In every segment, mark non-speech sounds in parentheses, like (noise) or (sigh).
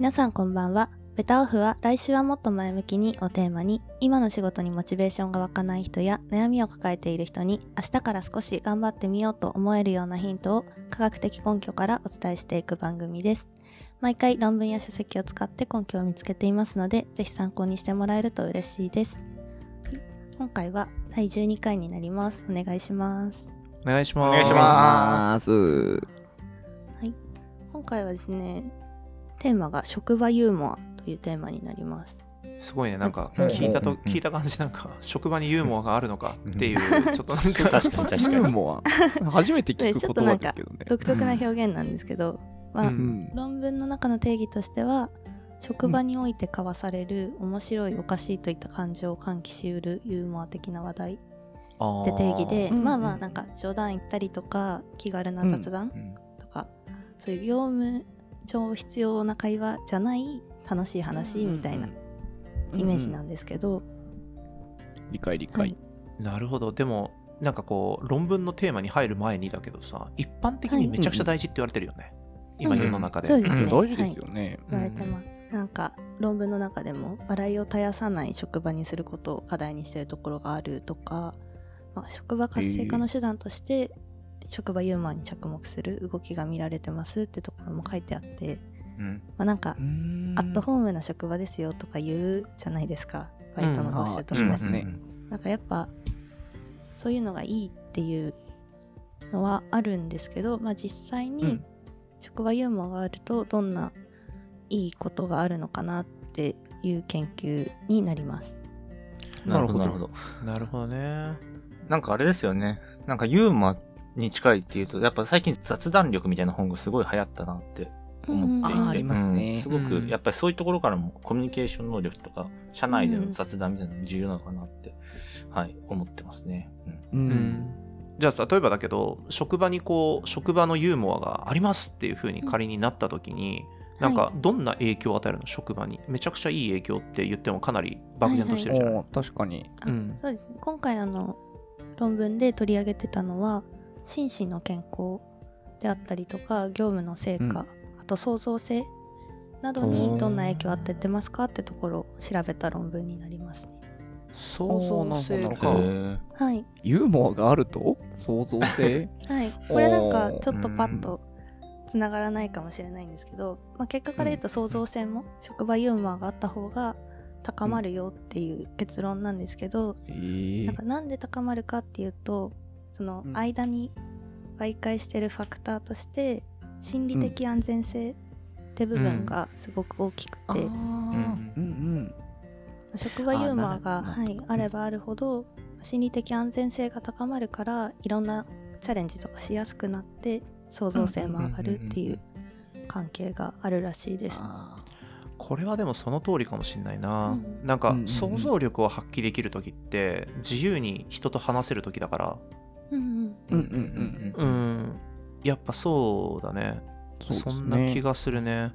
皆さんこんばんは。ベタオフは来週はもっと前向きにをテーマに今の仕事にモチベーションが湧かない人や悩みを抱えている人に明日から少し頑張ってみようと思えるようなヒントを科学的根拠からお伝えしていく番組です。毎回論文や書籍を使って根拠を見つけていますのでぜひ参考にしてもらえると嬉しいです。はい今回は第12回になります。お願いします。お願いします。お願いします。今回はですね、テーマが職場ユーモアというテーマになります。すごいね、なんかうん。聞いたとうん。聞いた感じなんか職場にユーモアがあるのかっていう (laughs) ちょっとなんか。確かに確かユーに。モア。初めて聞くね。ちょっとなんか言葉ですけどね。独特な表現なんですけど、まあ、うん。うん論文の中の定義としては職場において交わされる面白いおかしいといった感情を喚起しうるユーモア的な話題で定義で、うんまあまあなんか冗談言ったりとか気軽な雑談うん。とか、そういう業務上必要な会話じゃない楽しい話みたいなイメージなんですけど、理解理はい。解。なるほど。でもなんかこう論文のテーマに入る前にだけどさ一般的にめちゃくちゃ大事って言われてるよね、今うん。世の中で、そうですね、うん大事ですよね。言われてます、なんか論文の中でも笑いを絶やさない職場にすることを課題にしているところがあるとか、まあ、職場活性化の手段として職場ユーモアに着目する動きが見られてますってところも書いてあって、うん。まあ、なんかアットホームな職場ですよとか言うじゃないですか。バイトの募集とかも、うん。ねなんかやっぱそういうのがいいっていうのはあるんですけど、まあ、実際にうん。職場ユーモアがあるとどんないいことがあるのかなっていう研究になります。なるほど、ななるほるほど。なるほどね。なんかあれですよね。なんかユーモアに近いっていうと、やっぱ最近雑談力みたいな本がすごい流行ったなって思っていて。あーありますね。うん。すごくう、んやっぱりそういうところからもコミュニケーション能力とか、社内での雑談みたいなのも重要なのかなって、はい、思ってますね。うん。ううん。んじゃあ例えばだけど職場にこう職場のユーモアがありますっていう風に仮になった時に、なんかどんな影響を与えるの職場に？めちゃくちゃいい影響って言ってもかなり漠然としてるじゃない、おー確かに。あうんそうですね。今回あの論文で取り上げてたのは心身の健康であったりとか業務の成果、あと創造性などにどんな影響を与えてますかってところを調べた論文になりますね。創造性かはい、ユーモアがあると創造性？(laughs) はい、これなんかちょっとパッとつながらないかもしれないんですけど、まあ、結果から言うと創造性も職場ユーモアがあった方が高まるよっていう結論なんですけど、えー。なんかなんで高まるかっていうとそのうん。間に媒介してるファクターとして心理的安全性って部分がすごく大きくて。職場ユーモアがはい、あればあるほど心理的安全性が高まるからいろんなチャレンジとかしやすくなって創造性も上がるっていう関係があるらしいです。あこれはでもその通りかもしれないな、うん。なんか想像力を発揮できる時って自由に人と話せる時だからうんうんーうんうんううん。ん。やっぱそうだね。ね。そんな気がするね。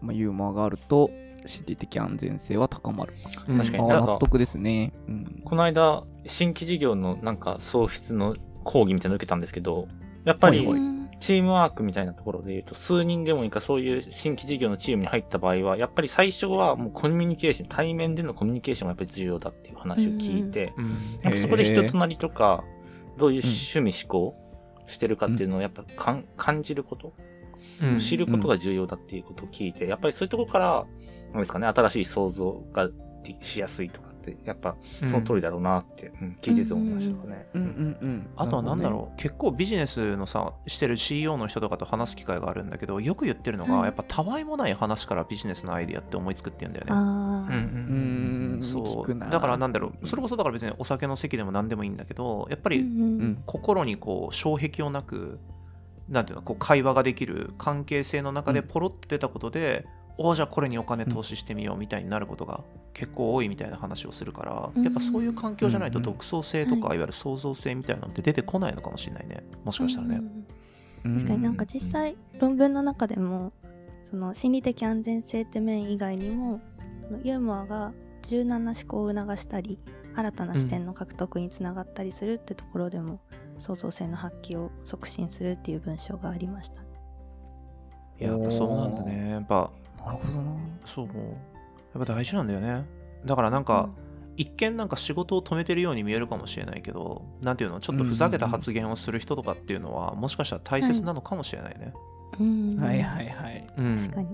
まあ、ユーモアがあると心理的安全性は高まる。うん。確かに。なん。かあー納得ですね。うん。この間、新規事業のなんか創出の講義みたいなの受けたんですけど、やっぱりチームワークみたいなところで言うと、数人でもいいかそういう新規事業のチームに入った場合は、やっぱり最初はもうコミュニケーション、対面でのコミュニケーションがやっぱり重要だっていう話を聞いて、うん。なんかそこで人となりとか、どういう趣味思考してるかっていうのをやっぱかん感じること、うん。知ることが重要だっていうことを聞いて、やっぱりそういうところから、なんですかね、新しい想像がでしやすいとかやっぱその通りだろうなって、うん聞いてて思いましたね。うんうんうん。あとは何だう。ろう、結構ビジネスのさしてる CEO の人とかと話す機会があるんだけどよく言ってるのが、はい。やっぱたわいもない話からビジネスのアイディアって思いつくって言うんだよね。あうんーうーん、そう。だからなんだろう。それこそだから別にお酒の席でも何でもいいんだけどやっぱりうんうん心にこう障壁をなくなんていうのこう会話ができる関係性の中でポロッと出たことで、おじゃあこれにお金投資してみようみたいになることが結構多いみたいな話をするから、うん。やっぱそういう環境じゃないとうん独創性とか、はい。い、わゆる創造性みたいなのって出てこないのかもしれないね。もしかしたらね。うん確かになんか実際論文の中でもその心理的安全性って面以外にもユーモアが柔軟な思考を促したり新たな視点の獲得につながったりするってところでも、創造性の発揮を促進するっていう文章がありました。いややっぱそうなんだね。やっぱなるほどな。そう。やっぱ大事なんだよね。だからなんか、一見なんか仕事を止めてるように見えるかもしれないけどなんていうの？ちょっとふざけた発言をする人とかっていうのは、もしかしたら大切なのかもしれないね、うん。はいはいはい。うん。確かに、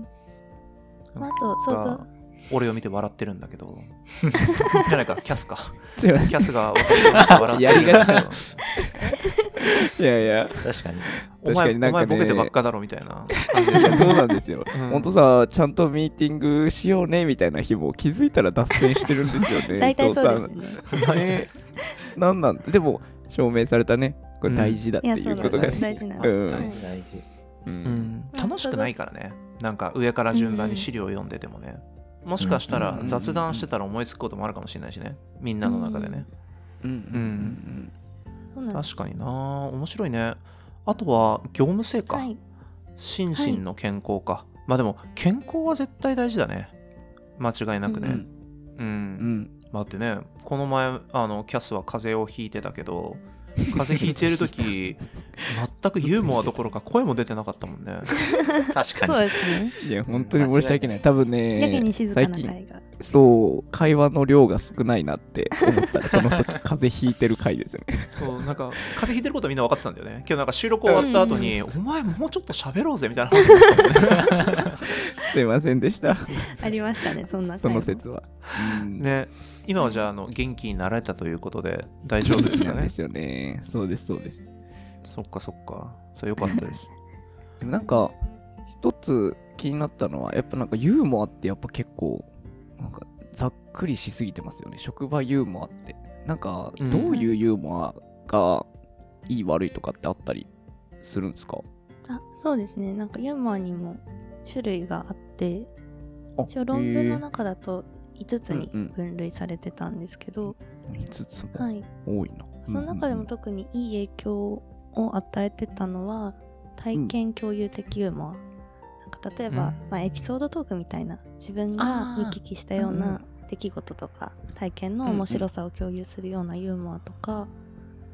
まあ、あと想像俺を見て笑ってるんだけど。じ (laughs) ゃないかキャスか。(laughs) キャスが私を見て笑ってるんだけど。やりがいやいや、確かに。お前確かになんかね。お前ボケてばっかだろみたいな。そうなんですよ。うん。ほんとさ、ちゃんとミーティングしようねみたいな日も気づいたら脱線してるんですよね。(laughs) 大体そう伊ですね。藤さん。ね。なんなんでも、証明されたね。これ大事だっていうことがそうなん大事なんうん。です、大事大事。ううん。ん楽しくないからね。なんか上から順番に資料を読んでてもね。もしかしたらうん。雑談してたら思いつくこともあるかもしれないしね。みんなの中でね。うん。うんそうなんです。確かにな。面白いね。あとは業務成果、はい。心身の健康か、まあでも健康は絶対大事だね。間違いなくね。うんうん、うん。だってね。この前あのキャスは風邪をひいてたけど風邪ひいてる時 (laughs) 全くユーモアどころか声も出てなかったもんね (laughs) 確かに。そうですねいや、本当に申し訳ない。多分ね、やけに静か最近、な会がそう、会話の量が少ないなって思ったら、その時、風邪ひいてる回ですよね。そうなんか風邪ひいてることはみんな分かってたんだよねけどなんか収録終わった後に、お前もうちょっと喋ろうぜみたいな話になったもんねすいませんでした。ありましたねそんなその説は。うんね今はじゃああの元気になられたということで大丈夫ですかね (laughs) なんですよね。そうです、そうです。そっかそっか。それよかったです。(laughs) でもなんか、一つ気になったのは、やっぱなんかユーモアってやっぱ結構、なんかざっくりしすぎてますよね。職場ユーモアって。なんか、うん。どういうユーモアがいい悪いとかってあったりするんですか？あそうですね。なんかユーモアにも種類があってあ一応論文の中だと5つにうんうん。分類されてたんですけど、5つ。もはい。多いな。その中でもうん。特にいい影響を与えてたのは体験共有的ユーモア、なんか例えば、うん。まあ、エピソードトークみたいな自分が見聞きしたよううんうな出来事とか体験の面白さを共有するようなユーモアとか、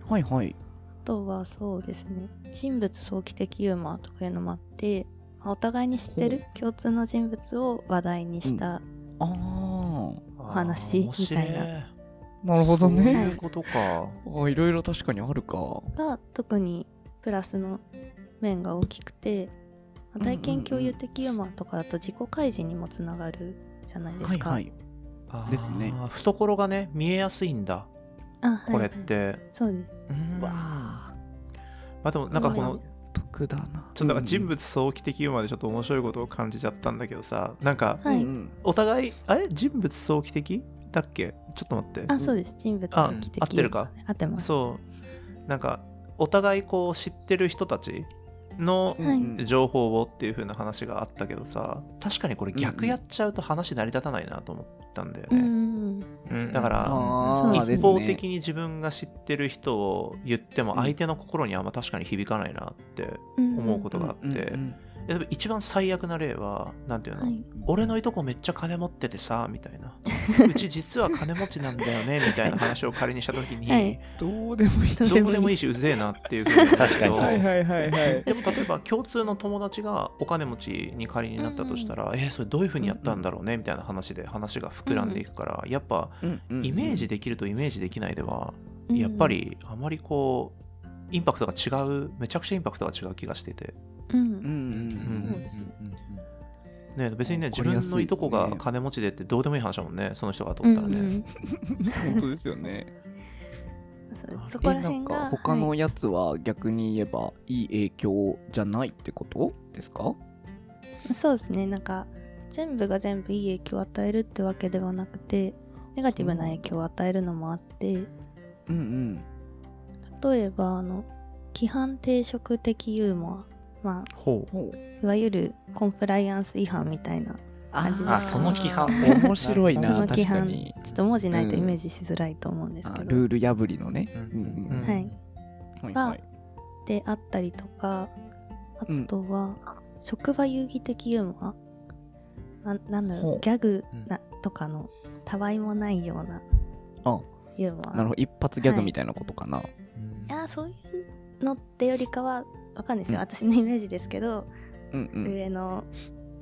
うんはいはい。あとはそうですね人物想起的ユーモアとかいうのもあって、まあお互いに知ってる共通の人物を話題にした、お話みたいなるほどそういね。うことか。あいろいろ確かにあるか。が特にプラスの面が大きくて、まあ体験共有的ユーモアとかだと自己開示にもつながるじゃないですか。はいはい。ですね。懐がね見えやすい。んだあはい。これっはい。て、そうです。うわまあでもなんかこのだな。ちょっとなんか人物想起的ユーモアでちょっと面白い。ことを感じちゃったんだけどさなんかはい。お互い。あれ人物想起的だっけ？ちょっと待って。あ、そうです。人物あ合ってるか？合ってます。そう。なんかお互いこう知ってる人たちの情報をっていう風な話があったけどさ確かにこれ逆やっちゃうと話成り立たないなと思ったんだよね、うんうんうん。だから一方的に自分が知ってる人を言ってもうん相手の心にあんま確かに響かないなってうん。思うことがあって、うんうん例えば一番最悪な例はなんていうの、はい。俺のいとこめっちゃ金持っててさみたいな (laughs) うち実は金持ちなんだよね (laughs) みたいな話を仮にした時に、はいどうでもいい。どどうでもいいしうぜえなっていうふうに確かにはいはいはいはい。でも例えば共通の友達がお金持ちに仮になったとしたら、えーそれどういうふうにやったんだろうねみたいな話で話が膨らんでいくから、やっぱイメージできるとイメージできないでは、うんやっぱ。りあまりこうインパクトが違うめちゃくちゃインパクトが違う気がしてて、うん。うんうんうんね、別にね自分のいとこが金持ちでってどうでもいい話だもんねその人がとうん思ったらね、うん本当ですよね。そこら辺えなんがか他のはいやつは逆に言えばいい影響じゃないってことですか？そうですね。なんか全部が全部いい影響を与えるってわけではなくてネガティブな影響を与えるのもあってうんうん。例えばあの規範定職的ユーモアまあいわゆるコンプライアンス違反みたいな感じです。あ、その規範。面白いこな、確の規範かに。ちょっと文字ないとイメージしづらいと思うんですあけど、ルール破りのね。うん。うんうんはい。はい。はい。であったりとかあうん。とは、職場遊戯的ユーモア？ななんだろほう。うギャグうん。なとかのたわいもないようなあユーモア。なるほど、一発ギャグみたいなことかな。い。やそういうのってよりかはわかんないですよ、うん。私のイメージですけど、うんうん。上の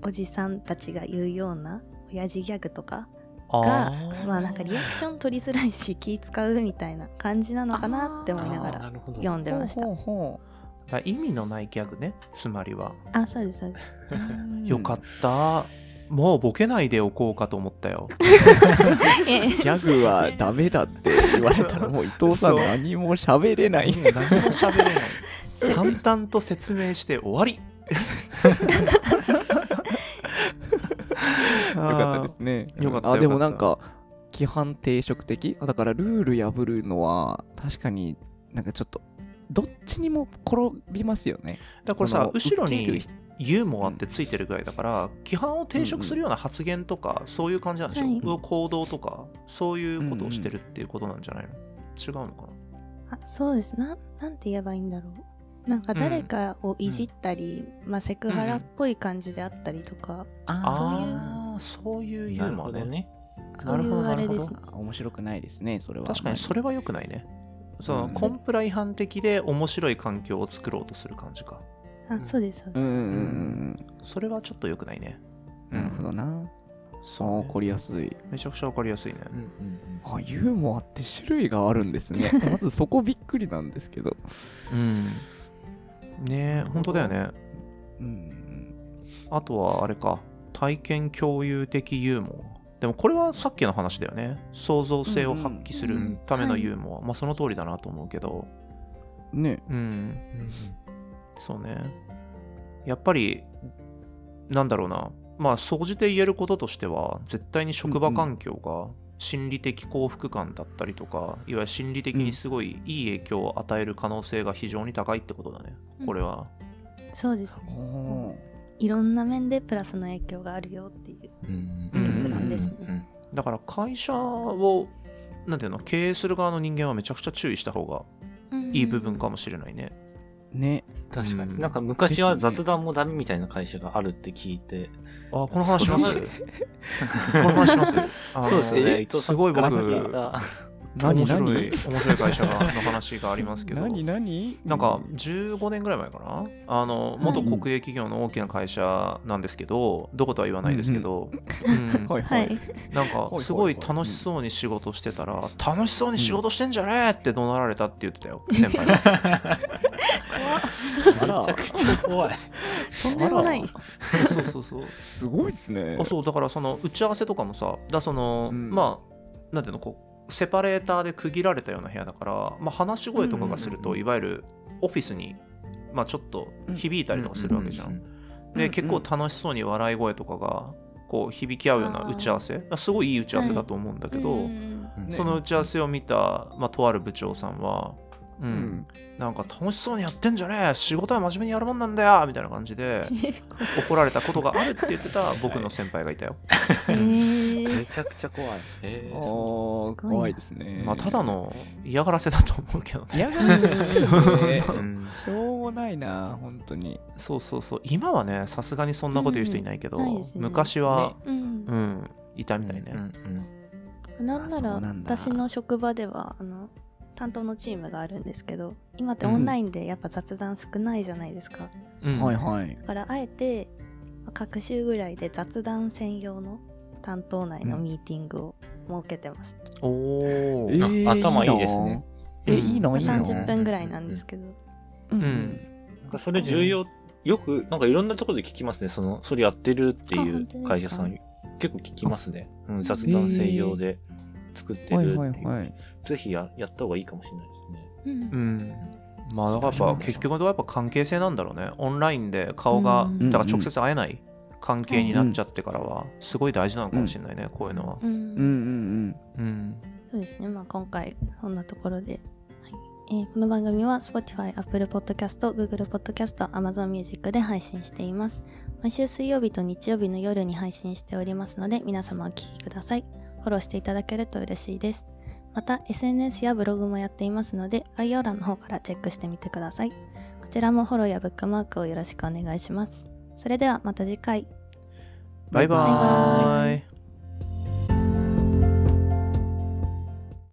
おじさんたちが言うような親父ギャグとかあがー。まあなんかリアクション取りづらいし気使うみたいな感じなのかなって思いながら読んでました。ほうほだから意味のないギャグね。つまりは。あそうですそうです。うほ (laughs) うよかったもうボケないでおこうかと思ったよ。(laughs) ギャグはダメだって言われたらもう伊藤さん何も喋れない。何も喋れない。(laughs) 淡々と説明して終わり。(laughs) よかったですね。よかったあ、でもなんか、規範定食的？あだからルール破るのは、確かになんかちょっと、どっちにも転びますよね。だからこれさ後ろにユーモアってついてるぐらいだから規範を抵触するような発言とか、そういう感じなんでしょ、はい。行動とかそういうことをしてるっていうことなんじゃないの、違うのかな？あそうです。ななんて言えばいいんだろう。なんか誰かをいじったり、まあ、セクハラっぽい感じであったりとか、ああそういうユーモアね。ほどね。そういうあれですね。あ面白くないですね、それは。確かにそれは良くないね。その、うん。コンプラ違反的で面白い環境を作ろうとする感じかあそうですそうです、うんうんうんそれはちょっと良くないね。うん。なるほどな。そうねそう、怒りやすい。めちゃくちゃわかりやすいね、うんうんあ、ユーモアって種類があるんですね。(laughs) まずそこびっくりなんですけど。うん。ねえ本当だよね。うん。あとはあれか。体験共有的ユーモア。でもこれはさっきの話だよね。創造性を発揮するうんうんためのユーモア、まあその通りだなと思うけど。ね。うんうんそうね。やっぱりなんだろうな。まあ総じて言えることとしては絶対に職場環境が心理的幸福感だったりとかいわゆる心理的にすごいいい影響を与える可能性が非常に高いってことだね。これは、そうですね。いろんな面でプラスの影響があるよっていううん。うん結論ですね、うんだから会社をなんていうの経営する側の人間はめちゃくちゃ注意した方がいい部分かもしれないね。ね。確かに。うんなんか昔は雑談もダメみたいな会社があるって聞いて。あ、この話します？この話します？そうですよね。え伊藤さんすごい僕、面白い、何面白い会社がの話がありますけど。何何？なんか15年ぐらい前かな？あの元国営企業の大きな会社なんですけど、どことは言わないですけど、うんはいはいはい。なんかはいすごい楽しそうに仕事してたら、楽しそうに仕事してんじゃねえって怒鳴られたって言ってたよ、先輩が。あらめちゃくちゃ怖い。とんでもない。そうそうそう。すごいっすねあ。そうだからその打ち合わせとかもさだその、うんまあなんていうのこうセパレーターで区切られたような部屋だから、まあ、話し声とかがすると、いわゆるオフィスに、まあ、ちょっと響いたりとかするわけじゃん。うん。で、うん。結構楽しそうに笑い声とかがこう響き合うような打ち合わせ。あすごいいい打ち合わせだと思うんだけど、その打ち合わせを見た、まあ、とある部長さんは、うんうん。なんか楽しそうにやってんじゃねえ仕事は真面目にやるもんなんだよみたいな感じで (laughs) 怒られたことがあるって言ってた僕の先輩がいたよ。えーめちゃくちゃ怖い。えあーー怖いですね。まあ、ただの嫌がらせだと思うけどね。嫌がらせですよね (laughs) うんしょうもないな、本当に。そうそうそう。今はね、さすがにそんなこと言う人いないけど、うんね昔は、うんうん、いたみたいね。うんうんなんなら私の職場ではあの担当のチームがあるんですけど今ってオンラインでやっぱ雑談少ないじゃないですか、うん。はいはい。だ。からあえてまあ各週ぐらいで雑談専用の担当内のミーティングを設けてます、おお、えあ頭いいですね。え、いいの？いいの？30分ぐらいなんですけど、うん。うん。なんかそれ重要、よく、なんかいろんなところで聞きますね。その、それやってるっていう会社さん、結構聞きますね。うん、雑談専用で作ってはいるっていう。はいはい。ぜひややった方がいいかもしれないですね。うんうん。まあ、だからやっぱ結局はやっぱ関係性なんだろうね。オンラインで顔が、うんだから直接会えない関係になっちゃってからは、すごい大事なのかもしれないね、こういうのは。うんうんうんうん。そうですね、まあ、今回そんなところで、はいえーこの番組は Spotify、Apple Podcast、Google Podcast、Amazon Music で配信しています毎週水曜日と日曜日の夜に配信しておりますので皆様お聞きくださいフォローしていただけると嬉しいです。また SNS やブログもやっていますので概要欄の方からチェックしてみてください。こちらもフォローやブックマークをよろしくお願いします。それではまた次回。バイババイバーイ。